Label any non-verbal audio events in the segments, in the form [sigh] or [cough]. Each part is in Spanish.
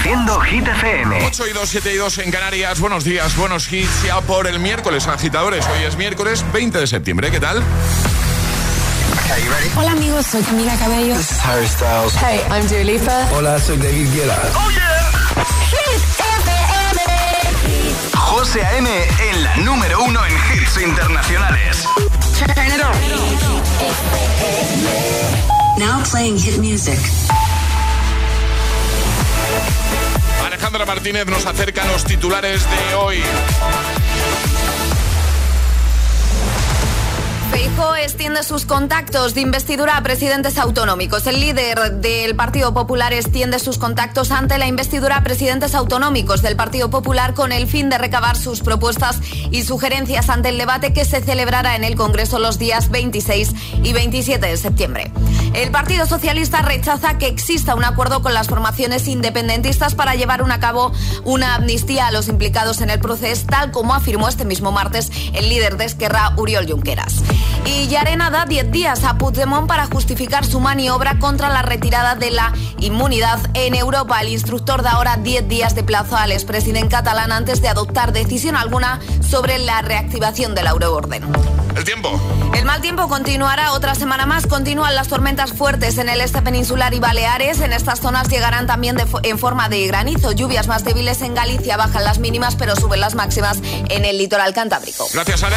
Reproduciendo Hit FM. 8 y 2, 7 y 2 en Canarias. Buenos días, buenos hits ya por el miércoles, agitadores. Hoy es miércoles 20 de septiembre. ¿Qué tal? Hola amigos, soy Camila Cabello. This is Harry Styles. Hey, I'm Dua Lipa. Hola, soy David Guetta. ¡Oh, yeah! Hit FM. José A.M. en la número uno en hits internacionales. Turn it on. Now playing hit music. Alejandra Martínez nos acerca a los titulares de hoy. Feijóo extiende sus contactos de investidura a presidentes autonómicos. El líder del Partido Popular extiende sus contactos ante la investidura a presidentes autonómicos del Partido Popular con el fin de recabar sus propuestas y sugerencias ante el debate que se celebrará en el Congreso los días 26 y 27 de septiembre. El Partido Socialista rechaza que exista un acuerdo con las formaciones independentistas para llevar a cabo una amnistía a los implicados en el proceso, tal como afirmó este mismo martes el líder de Esquerra, Uriol Junqueras. Y Yarena da 10 días a Puigdemont para justificar su maniobra contra la retirada de la inmunidad en Europa. El instructor da ahora 10 días de plazo al expresidente catalán antes de adoptar decisión alguna sobre la reactivación del euroorden. El tiempo. El mal tiempo continuará otra semana más. Continúan las tormentas fuertes en el este peninsular y Baleares. En estas zonas llegarán también de en forma de granizo. Lluvias más débiles en Galicia. Bajan las mínimas, pero suben las máximas en el litoral cantábrico. Gracias, Ale.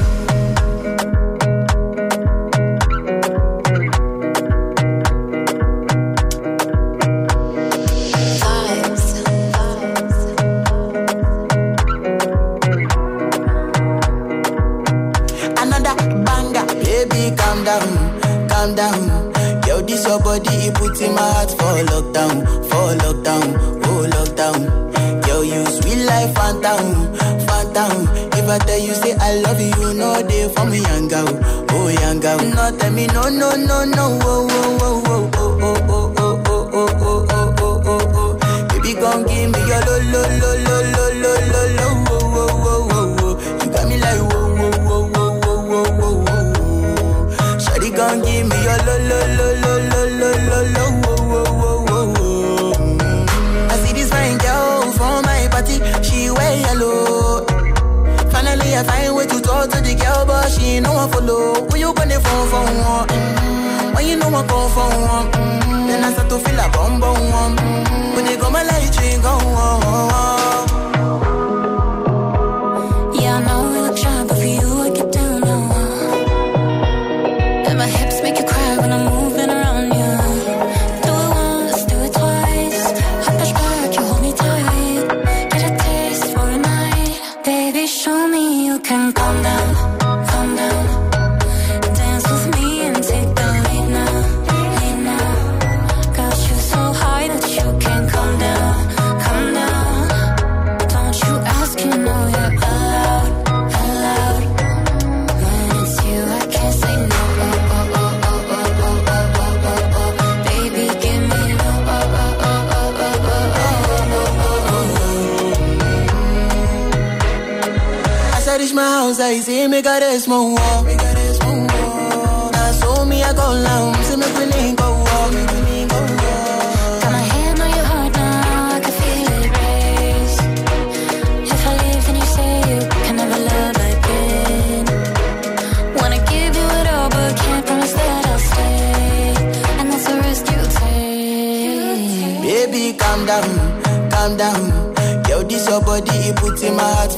reach my house, ahí sí me carezco. Me carezco. Asumía con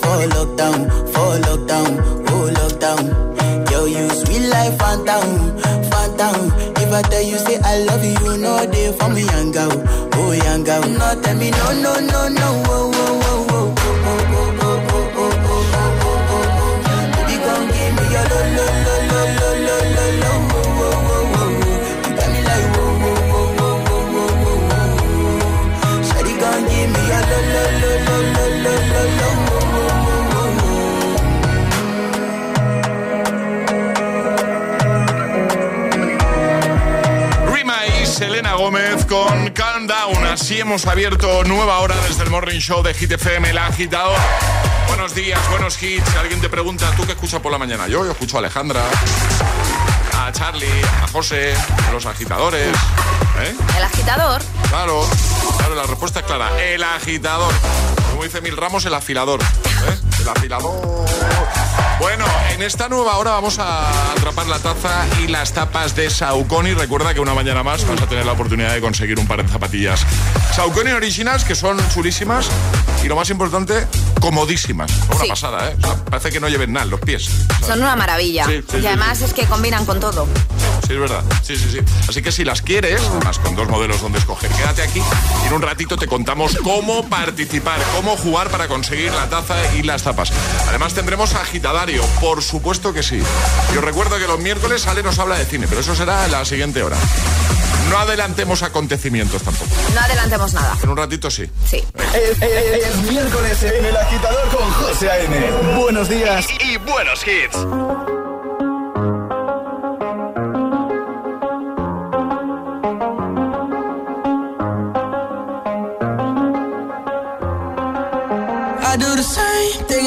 for lockdown, for lockdown, oh lockdown. Yo, you sweet life, phantom, phantom. If I tell you say I love you, know they for me, young girl, oh young girl. No, tell me no, no, no, no, oh, oh, hemos abierto nueva hora desde el Morning Show de Hit FM, el agitador. Buenos días, buenos hits. Si alguien te pregunta, ¿tú qué escuchas por la mañana? Yo, yo escucho a Alejandra, a Charlie, a José, a los agitadores. ¿Eh? El agitador. Claro, claro, la respuesta es clara. El agitador. Como dice Mil Ramos, el afilador. ¿Eh? El afilador. Bueno, en esta nueva hora vamos a atrapar la taza y las tapas de Saucony. Recuerda que una mañana más vas a tener la oportunidad de conseguir un par de zapatillas Saucony Originals, que son chulísimas y lo más importante, comodísimas. Una Sí. pasada, ¿eh? O sea, parece que no lleven nada en los pies. Son una maravilla. Sí, sí, y además es que combinan con todo. Sí, es verdad. Sí, sí, sí. Así que si las quieres, además con dos modelos donde escoger, quédate aquí y en un ratito te contamos cómo participar, cómo jugar para conseguir la taza y las tapas. Además tendremos agitadario, por supuesto que sí. Y os recuerdo que los miércoles Ale nos habla de cine, pero eso será en la siguiente hora. No adelantemos acontecimientos tampoco. No adelantemos nada. En un ratito sí. Sí. Es, es- es miércoles en el agitador con José A.M. Buenos días y buenos hits.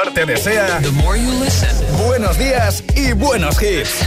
agitador te desea. The more you listen, buenos días y buenos hits.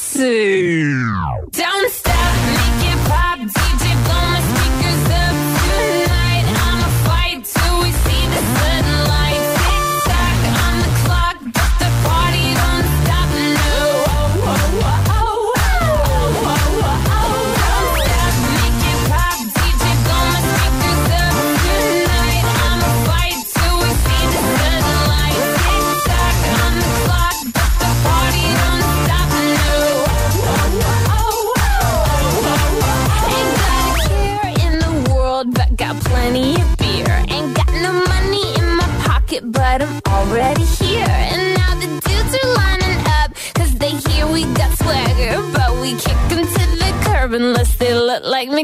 Sue.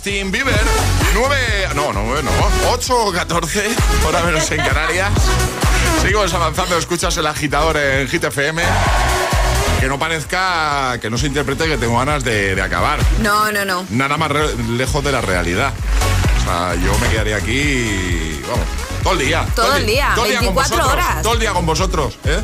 Justin Bieber. 9, no, no, no, 8 o 14, hora menos en Canarias. Seguimos avanzando, escuchas el agitador en Hit FM. Que no parezca, que no se interprete que tengo ganas de, de acabar. No, no, no. Nada más lejos de la realidad. O sea, yo me quedaría aquí, vamos, todo el día. Todo el día, con 24 vosotros, horas. Todo el día con vosotros, ¿eh?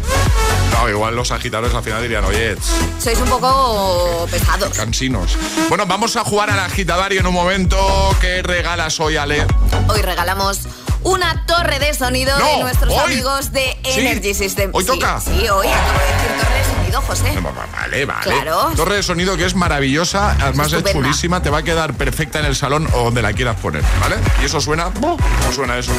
No, igual los agitadores al final dirían, oye, Sois un poco pesados. cansinos. Bueno, vamos a jugar al agitadario en un momento. ¿Qué regalas hoy, Ale? Hoy regalamos una torre de sonido No, de nuestros hoy. amigos de Sí, Energy System. hoy Sí, toca. Sí, hoy acabo de decir torre de sonido, José. Vale, vale. Claro. Torre de sonido que es maravillosa, además es chulísima, te va a quedar perfecta en el salón o donde la quieras poner, ¿vale? Y eso suena, ¿cómo suena eso?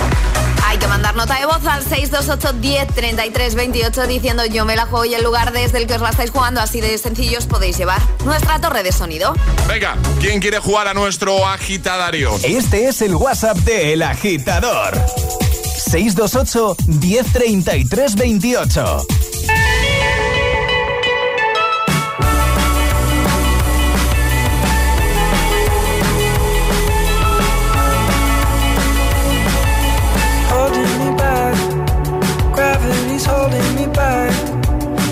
Hay que mandar nota de voz al 628 10 33 28 diciendo yo me la juego y el lugar desde el que os la estáis jugando. Así de sencillo os podéis llevar nuestra torre de sonido. Venga, ¿quién quiere jugar a nuestro agitadario? Este es el WhatsApp de El Agitador. 628 1033 28. Holding me back.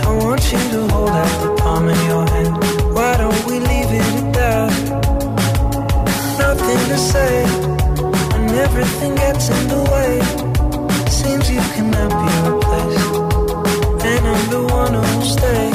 I want you to hold out the palm of your hand. Why don't we leave it at that? Nothing to say, and everything gets in the way. Seems you cannot be replaced, and I'm the one who'll stay.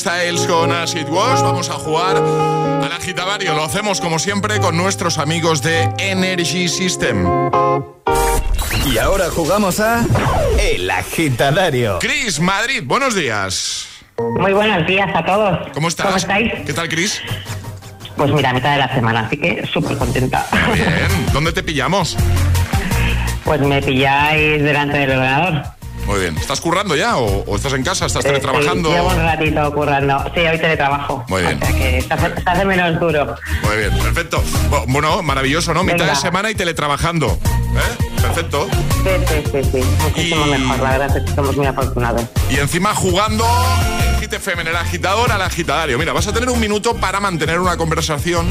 Styles con As It Was. Vamos a jugar al agitavario. Lo hacemos como siempre con nuestros amigos de Energy System. Y ahora jugamos a El agitadario. Chris, Madrid, buenos días. Muy buenos días a todos. ¿Cómo estás? ¿Cómo estáis? ¿Qué tal, Chris? Pues mira, mitad de la semana, así que súper contenta. Bien. ¿Dónde te pillamos? Pues me pilláis delante del ordenador. Muy bien. ¿Estás currando ya o, o estás en casa? ¿Estás teletrabajando? Eh, llevo un ratito currando. Sí, hoy teletrabajo. Muy bien. O sea que se hace, se hace menos duro. Muy bien, perfecto. Bu- Bueno, maravilloso, ¿no? Mitad Venga. de semana y teletrabajando. ¿Eh? Perfecto. Sí, sí, sí, sí. Muchísimo Y- mejor. La verdad es que somos muy afortunados. Y encima jugando Hit FM, en el agitador al agitadario. Mira, vas a tener un minuto para mantener una conversación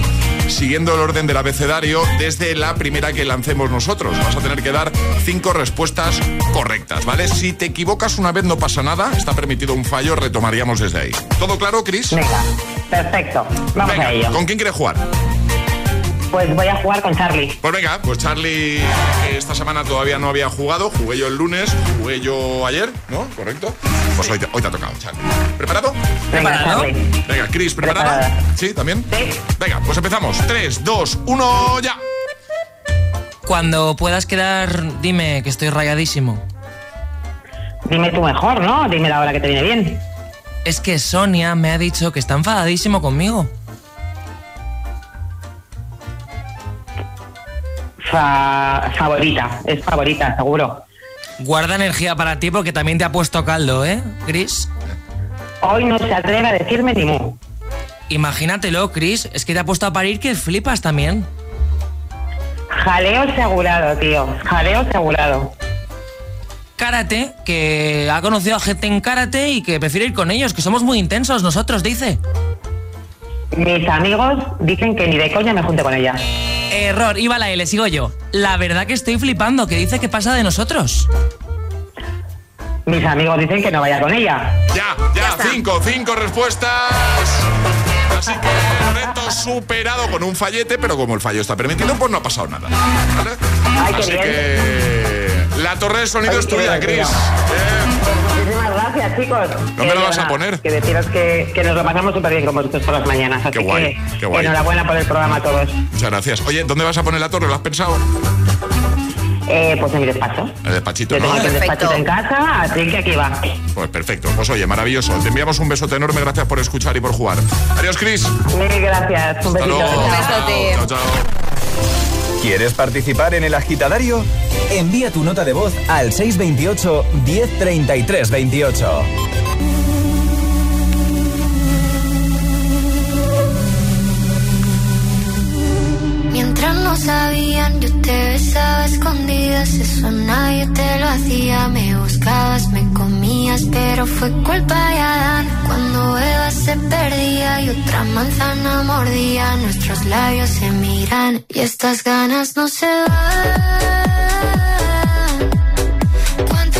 siguiendo el orden del abecedario desde la primera que lancemos nosotros. Vas a tener que dar cinco respuestas correctas, ¿vale? Si te equivocas una vez no pasa nada, está permitido un fallo, retomaríamos desde ahí. ¿Todo claro, Chris? Venga, perfecto. Vamos Venga, a ello. ¿con quién quieres jugar? Pues voy a jugar con Charlie. Pues venga, pues Charlie esta semana todavía no había jugado, jugué yo el lunes, jugué yo ayer, ¿no? ¿Correcto? Pues hoy te, hoy te ha tocado, Charlie. ¿Preparado? Venga, ¿Preparado? Charlie. Venga, Chris. Preparada. ¿Sí? ¿También? Sí. Venga, pues empezamos. 3, 2, 1, ya. Cuando puedas quedar, dime que estoy rayadísimo. Dime tú mejor, ¿no? Dime la hora que te viene bien. Es que Sonia me ha dicho que está enfadadísimo conmigo. Fa- favorita. Es favorita, seguro. Guarda energía para ti porque también te ha puesto caldo, ¿eh, Chris? Hoy no se atreve a decirme ni mu. Imagínatelo, Chris, es que te ha puesto a parir que flipas también. Jaleo asegurado, tío. Jaleo asegurado. Karate, que ha conocido a gente en karate y que prefiere ir con ellos, que somos muy intensos nosotros, dice. Mis amigos dicen que ni de coña me junte con ella. Error, iba la L, sigo yo. La verdad que estoy flipando, que dice que pasa de nosotros. Mis amigos dicen que no vaya con ella. Ya, ya, cinco, cinco respuestas. Así que reto superado con un fallete, pero como el fallo está permitido, pues no ha pasado nada. ¿vale? Ay, qué Así que la torre de sonido Ay, es tuya, divertido. Gracias, chicos. ¿Dónde lo Eh, vas a poner? Que deciros que, que nos lo pasamos súper bien con vosotros por las mañanas. Así Qué guay, que qué guay. enhorabuena por el programa a todos. Muchas gracias. Oye, ¿dónde vas a poner la torre? ¿Lo has pensado? Eh, pues en mi despacho. El despachito, Yo ¿no? tengo el despachito en casa, así que aquí va. Pues perfecto. Pues oye, maravilloso. Te enviamos un besote enorme. Gracias por escuchar y por jugar. Adiós, Chris. Mil gracias. Un besito. Un besote. Chao, chao. ¿Quieres participar en el agitadario? Envía tu nota de voz al 628 1033 28. Mientras no sabían, yo te besaba escondidas. Eso nadie te lo hacía. Me buscabas, me pero fue culpa de Adán. Cuando Eva se perdía y otra manzana mordía, nuestros labios se miran y estas ganas no se van. Cuanto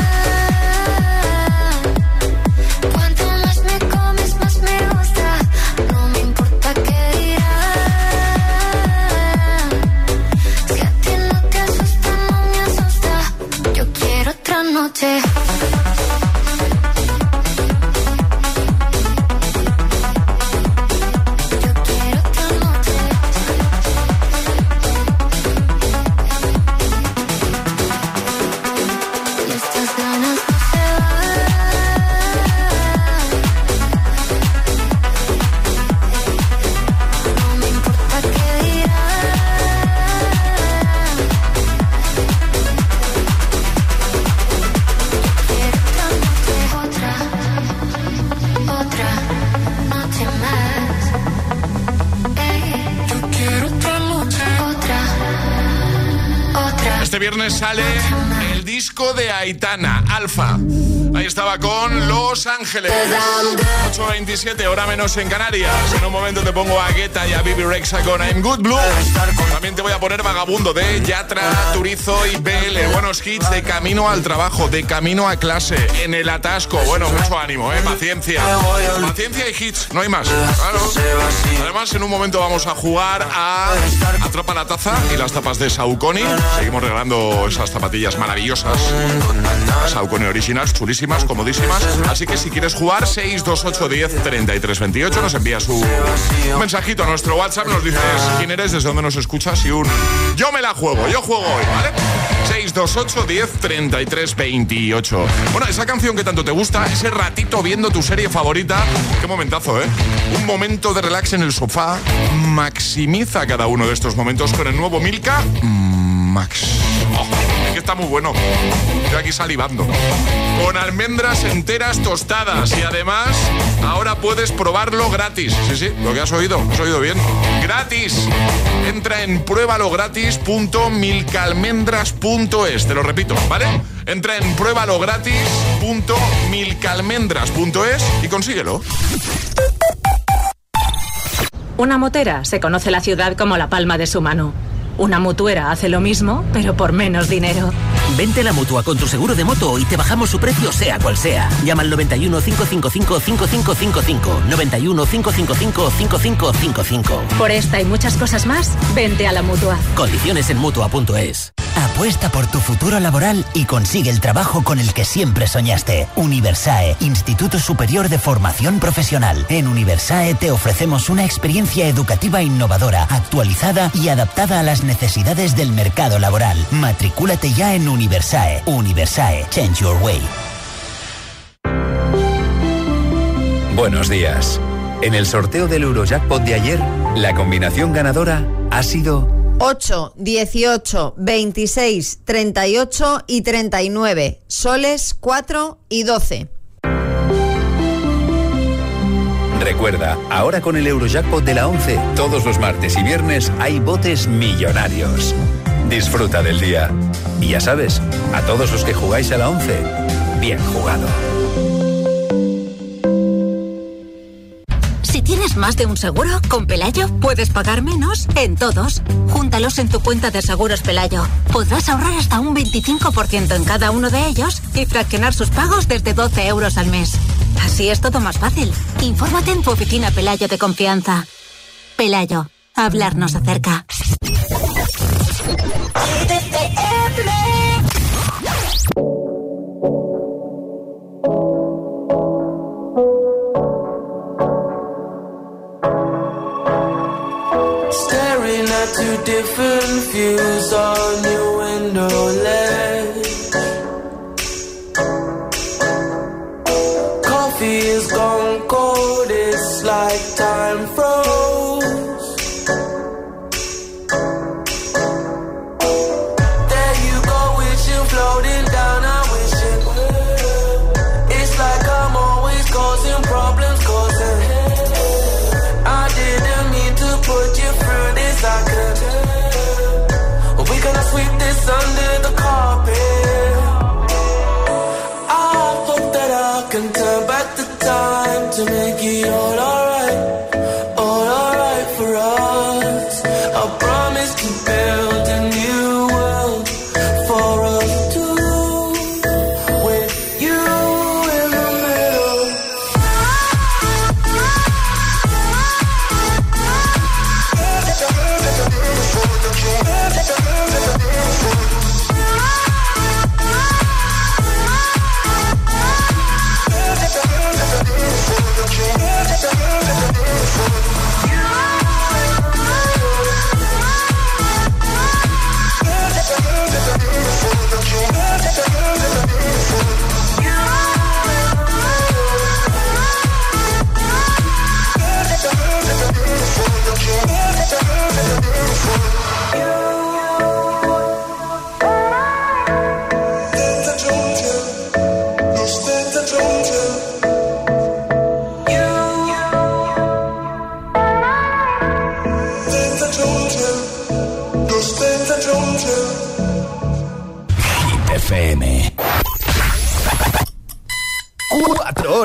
Ángeles. 8.27, hora menos en Canarias. En un momento te pongo a Guetta y a Bibi Rexa con I'm Good Blue. También te voy a poner Vagabundo de Yatra, Turizo y BL. Buenos hits de camino al trabajo, de camino a clase, en el atasco. Bueno, mucho ánimo, ¿eh? Paciencia. Paciencia y hits, no hay más. Claro. Además, en un momento vamos a jugar a Atrapa la taza y las tapas de Saucony. Seguimos regalando esas zapatillas maravillosas. Saucony Originals, chulísimas, comodísimas. Así que si quieres jugar, 628 10 33 28, nos envías un mensajito a nuestro WhatsApp, nos dices quién eres, desde dónde nos escuchas y un yo me la juego, yo juego hoy, ¿vale? 628 10 33 28. Bueno, esa canción que tanto te gusta, ese ratito viendo tu serie favorita, qué momentazo, ¿eh? Un momento de relax en el sofá. Maximiza cada uno de estos momentos con el nuevo Milka Max. Está muy bueno. Estoy aquí salivando. Con almendras enteras tostadas y además ahora puedes probarlo gratis. Sí, sí, lo que has oído, has oído bien. Gratis. Entra en pruebalogratis.milcalmendras.es. Te lo repito, ¿vale? Entra en pruebalogratis.milcalmendras.es y consíguelo. Una motera se conoce la ciudad como la palma de su mano. Una mutuera hace lo mismo, pero por menos dinero. Vente a la mutua con tu seguro de moto y te bajamos su precio, sea cual sea. Llama al 91 555 5555. 91 555 5555. Por esta y muchas cosas más, vente a la mutua. Condiciones en mutua.es. Apuesta por tu futuro laboral y consigue el trabajo con el que siempre soñaste. Universae, Instituto Superior de Formación Profesional. En Universae te ofrecemos una experiencia educativa innovadora, actualizada y adaptada a las necesidades del mercado laboral. Matricúlate ya en Universae. Universae, change your way. Buenos días. En el sorteo del Eurojackpot de ayer, la combinación ganadora ha sido 8, 18, 26, 38 y 39. Soles 4 y 12. Recuerda, ahora con el Eurojackpot de la 11, todos los martes y viernes hay botes millonarios. Disfruta del día. Y ya sabes, a todos los que jugáis a la 11, bien jugado. Si tienes más de un seguro, con Pelayo puedes pagar menos en todos. Júntalos en tu cuenta de seguros Pelayo. Podrás ahorrar hasta un 25% en cada uno de ellos y fraccionar sus pagos desde 12 euros al mes. Así es todo más fácil. Infórmate en tu oficina Pelayo de confianza. Pelayo, hablarnos acerca. Staring at two different views on your window ledge.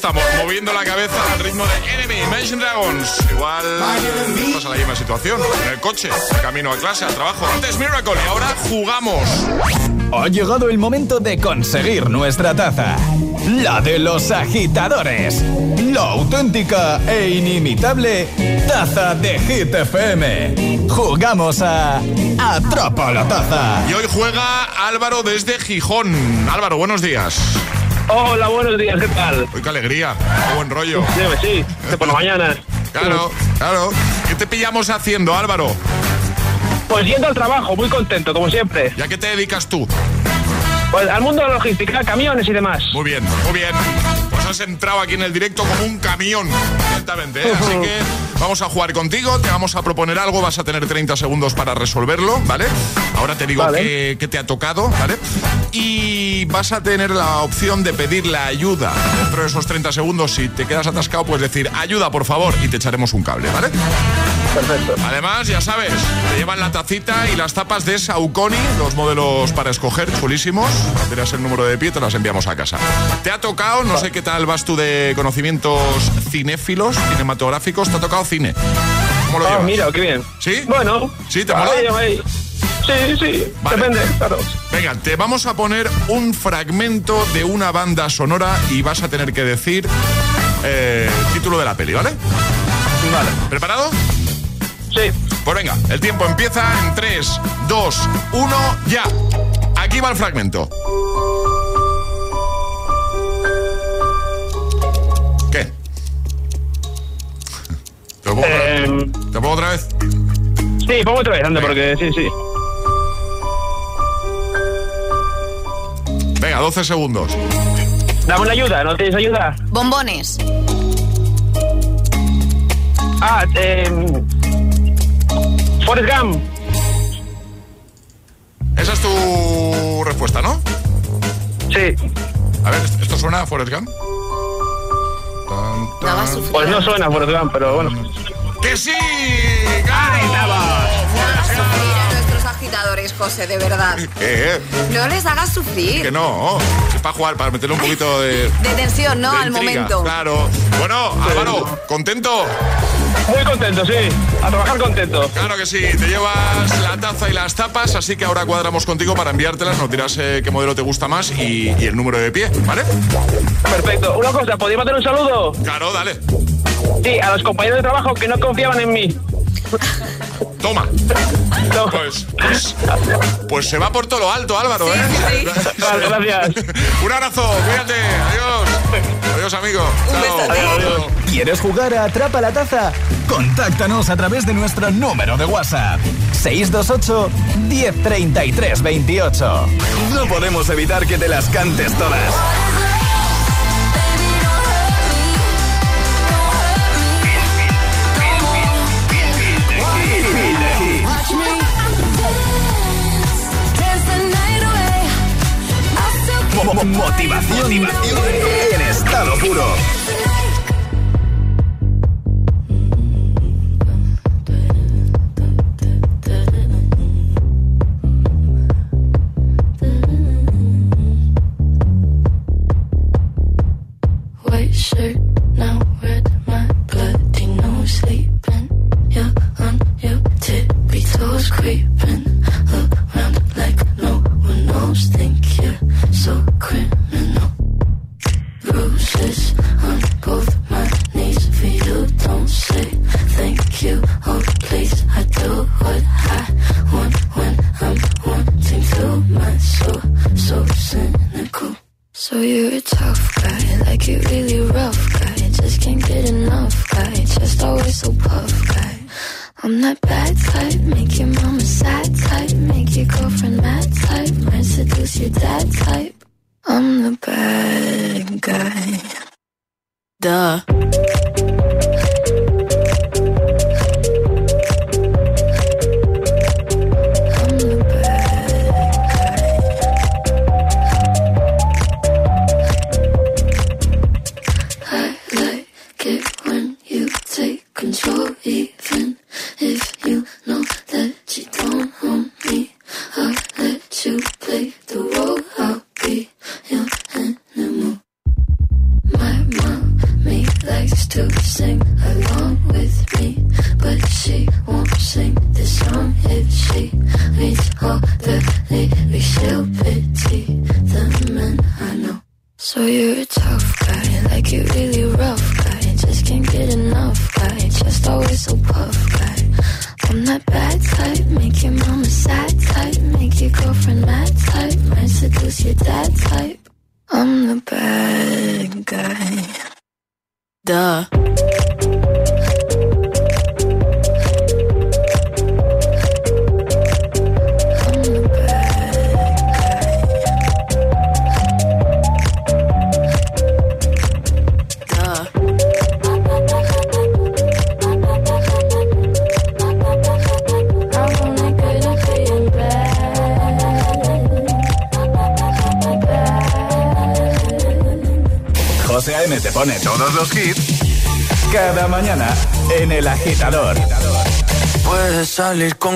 estamos, moviendo la cabeza al ritmo de Enemy, Imagine Dragons. Igual estás en la misma situación, en el coche, de camino a clase, al trabajo. Antes Miracle y ahora jugamos. Ha llegado el momento de conseguir nuestra taza. La de los agitadores. La auténtica e inimitable taza de Hit FM. Jugamos a Atrapa la taza. Y hoy juega Álvaro desde Gijón. Álvaro, buenos días. Hola, buenos días, ¿qué tal? Uy, qué alegría, qué buen rollo. Sí, sí, de por la mañana. Claro, claro. ¿Qué te pillamos haciendo, Álvaro? Pues yendo al trabajo, muy contento, como siempre. ¿Y a qué te dedicas tú? Pues al mundo de la logística, camiones y demás. Muy bien, muy bien. Has entrado aquí en el directo como un camión, directamente. ¿eh? [laughs] Así que vamos a jugar contigo, te vamos a proponer algo, vas a tener 30 segundos para resolverlo, ¿vale? Ahora te digo Vale. qué te ha tocado, ¿vale? Y vas a tener la opción de pedir la ayuda. Dentro de esos 30 segundos, si te quedas atascado, puedes decir ayuda, por favor, y te echaremos un cable, ¿vale? Perfecto. Además, ya sabes, te llevan la tacita y las tapas de Saucony, los modelos para escoger, chulísimos. Tienes el número de pie, te las enviamos a casa. Te ha tocado, no sé qué tal vas tú de conocimientos cinéfilos, cinematográficos, te ha tocado cine. ¿Cómo lo Ah, llevas? mira, qué bien. ¿Sí? Bueno. ¿Sí? ¿Te ahí, mola? ahí. Sí, sí, Vale. depende, claro. Venga, te vamos a poner un fragmento de una banda sonora y vas a tener que decir eh, el título de la peli, ¿vale? Vale. ¿Preparado? Sí. Pues venga, el tiempo empieza en 3, 2, 1, ya. Aquí va el fragmento. ¿Te lo pongo, otra- Em, ¿Te pongo otra vez? sí, pongo otra vez, anda, porque sí, sí. Venga, 12 segundos. Dame una ayuda, ¿no tienes ayuda? Bombones. Ah, eh. Forrest Gump. Esa es tu respuesta, ¿no? Sí. A ver, ¿esto suena a Forrest Gump? Pues no suena por Gump, pero bueno. ¡Que sí! ¡Ahí estamos! Agitadores, José, de verdad. ¿Qué? No les hagas sufrir. Que no. Es para jugar, para meterle un poquito de. De tensión, ¿no? de Al momento. Claro. Bueno, Álvaro, ¿contento? Muy contento, sí. A trabajar contento. Claro que sí, te llevas la taza y las tapas, así que ahora cuadramos contigo para enviártelas, nos dirás eh, qué modelo te gusta más y, y el número de pie, ¿vale? Perfecto. Una cosa, ¿podéis mandar un saludo? Claro, dale. Sí, a los compañeros de trabajo que no confiaban en mí. Toma. Pues, pues, pues se va por todo lo alto, Álvaro, ¿eh? Vale, gracias. [laughs] Un abrazo, cuídate, adiós. Adiós, amigo. Chao. Adiós. ¿Quieres jugar a Atrapa la Taza? Contáctanos a través de nuestro número de WhatsApp. 628 1033 28. No podemos evitar que te las cantes todas. I'll still Mo- mo- Motivación en estado puro.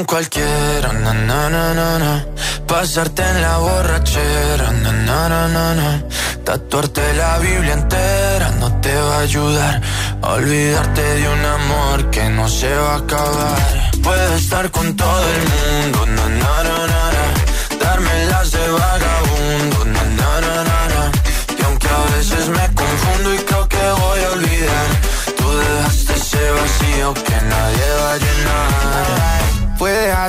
Cualquiera, na, na, na, na, na. pasarte en la borrachera, na, na, na, na, na. tatuarte la Biblia entera no te va a ayudar olvidarte de un amor que no se va a acabar. Puedes estar con todo el mundo, na, na, na, na, na.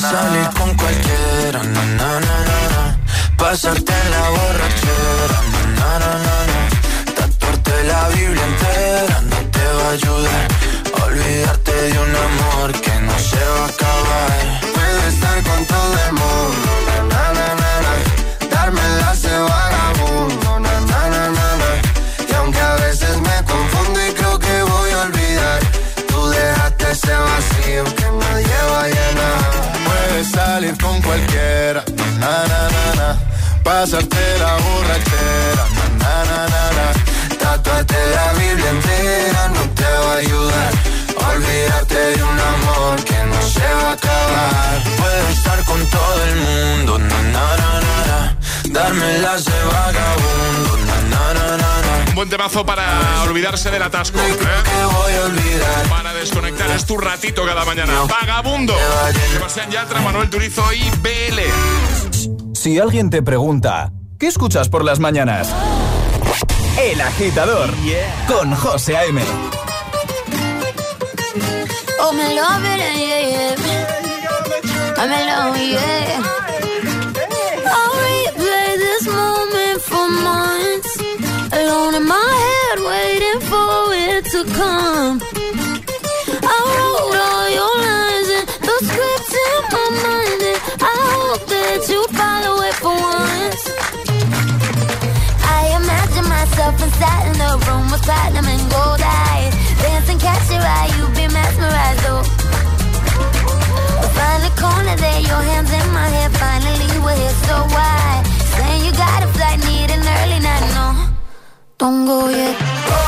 Salir con cualquiera, na, na, na, na, na. Pasarte la borrachera, atasco. ¿eh? Para desconectar es tu ratito cada mañana. Vagabundo. Sebastián Yatra, Manuel Turizo y BL. Si alguien te pregunta, ¿qué escuchas por las mañanas? El agitador con José A.M. Oh, me love it, yeah, yeah. I'm in love, yeah. I'll replay this moment for months. Alone in my head, waiting for it to come. I wrote all your lines and the scripts in my mind. And I hope that you follow it for once. I imagine myself inside in the room with platinum and gold eyes. Dancing, catch your eye, you be mesmerized, oh. Find a corner there, your hands in my hair. Finally, we're here, so why? Saying you got a flight, need an early night, no. Don't go yet. Oh, yeah,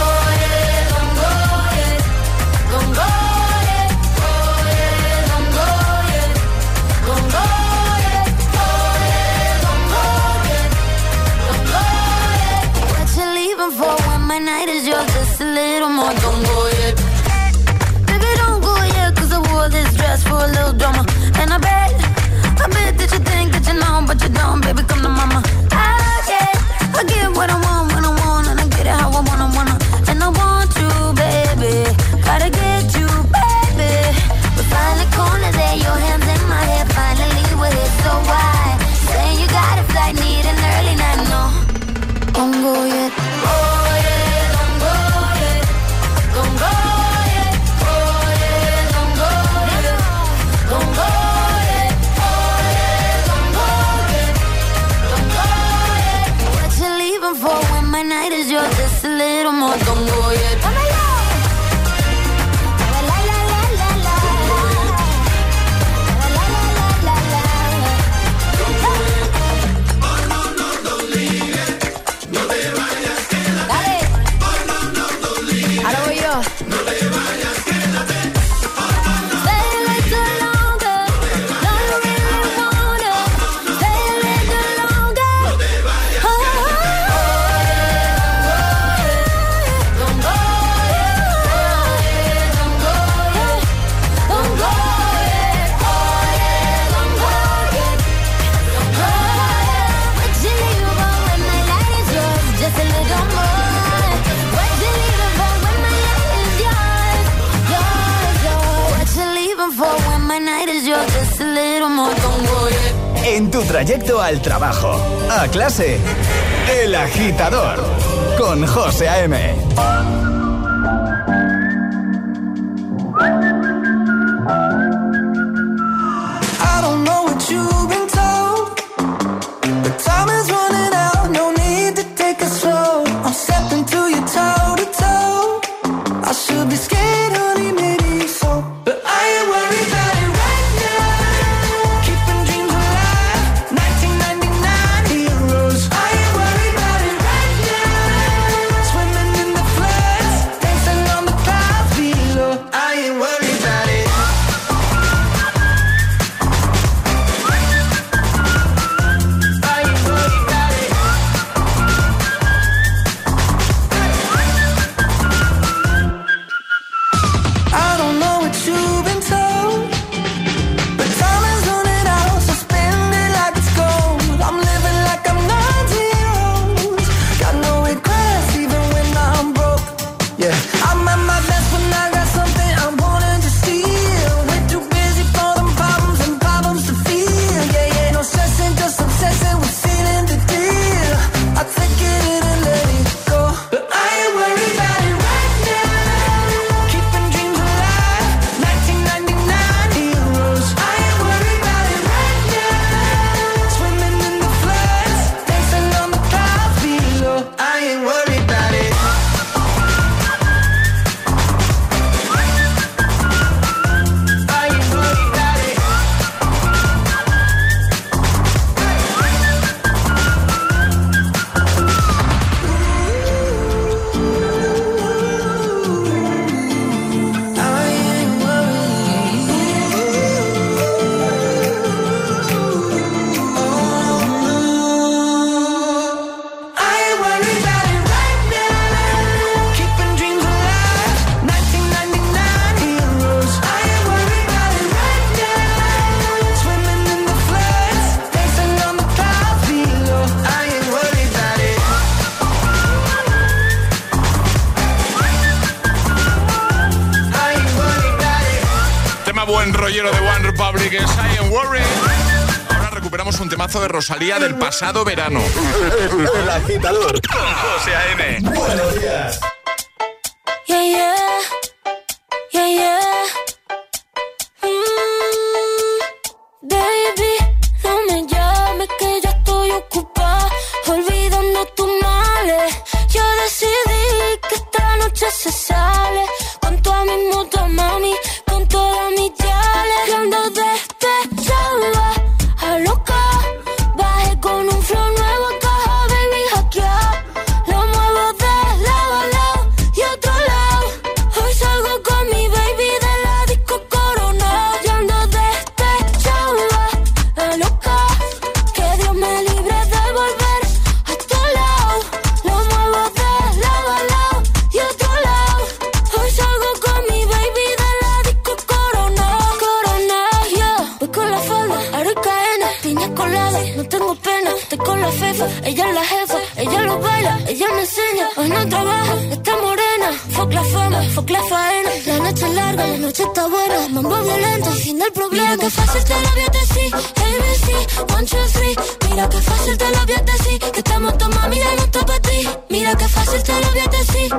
En tu trayecto al trabajo, a clase, El agitador con José A.M. temazo de Rosalía del pasado verano. [laughs] El agitador con José A.M. Buenos días. tengo pena, estoy con la fefa, ella es la jefa, ella lo baila, ella me enseña, hoy no trabaja, está morena, fuck la fama, fuck la faena, la noche es larga, la noche está buena, mambo violento, fin del problema. Mira que fácil te lo vio decir, ABC, one, two, three, mira que fácil te lo vio decir, que estamos tomando mira no está para ti, mira que fácil te lo vio decir,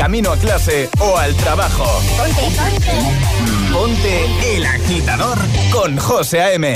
camino a clase o al trabajo. Ponte, ponte. Ponte el agitador con José A.M.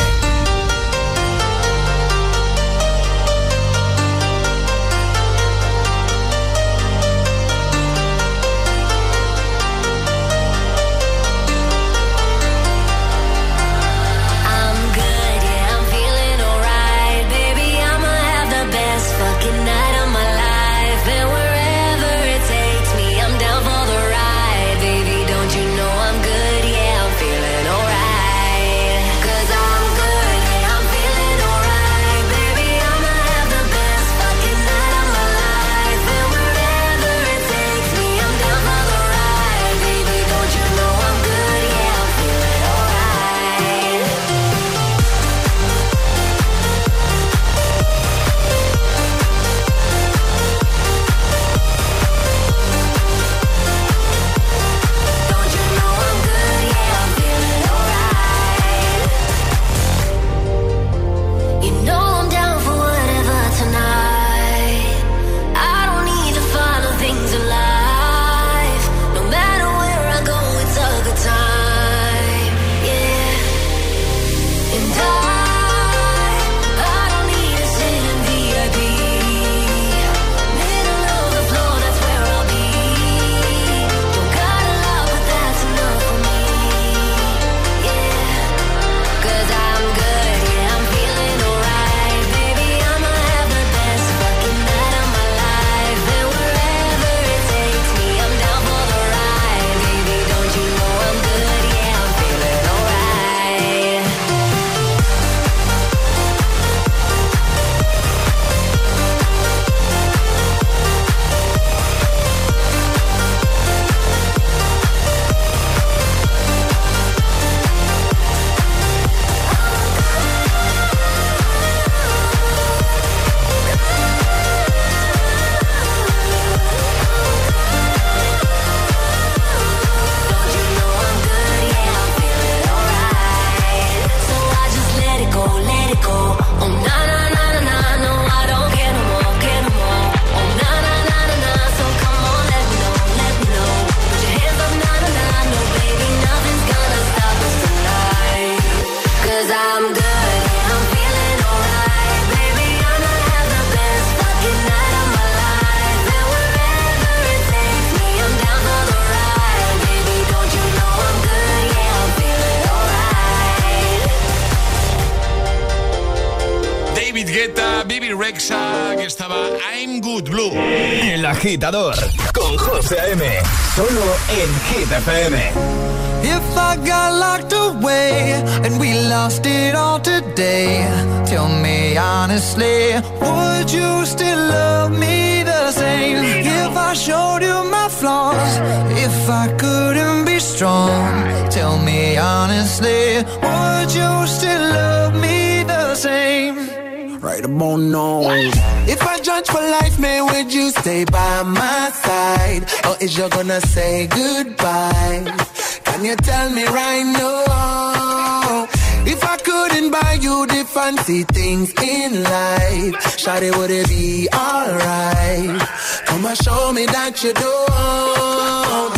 you the fancy things in life, Shawty, would it be alright? Come and show me that you don't.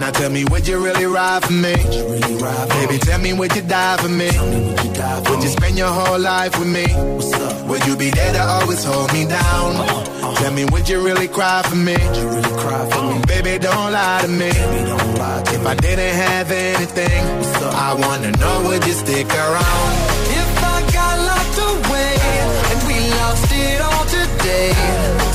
Now tell me, would you really ride for me? Baby, tell me, would you die for me? Would you spend your whole life with me? What's up? Would you be there to always hold me down? Uh, uh. Tell me, would you really cry for me? Baby, don't lie to me. If I didn't have anything, I wanna know, would you stick around? Lost it all today,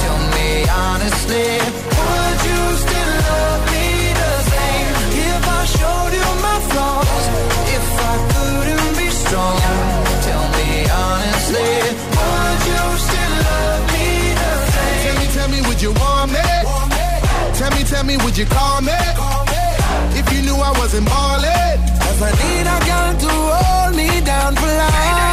tell me honestly, would you still love me the same? If I showed you my flaws, if I couldn't be strong, tell me honestly, would you still love me the same? Tell me, tell me, would you want me? Tell me, tell me, would you call me? If you knew I wasn't ballin', Cause I need a girl to hold me down for life.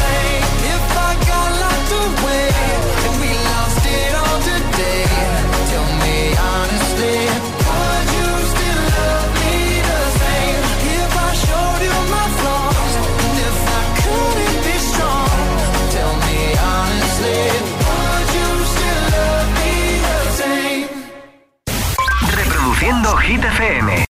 escuchando Hit FM.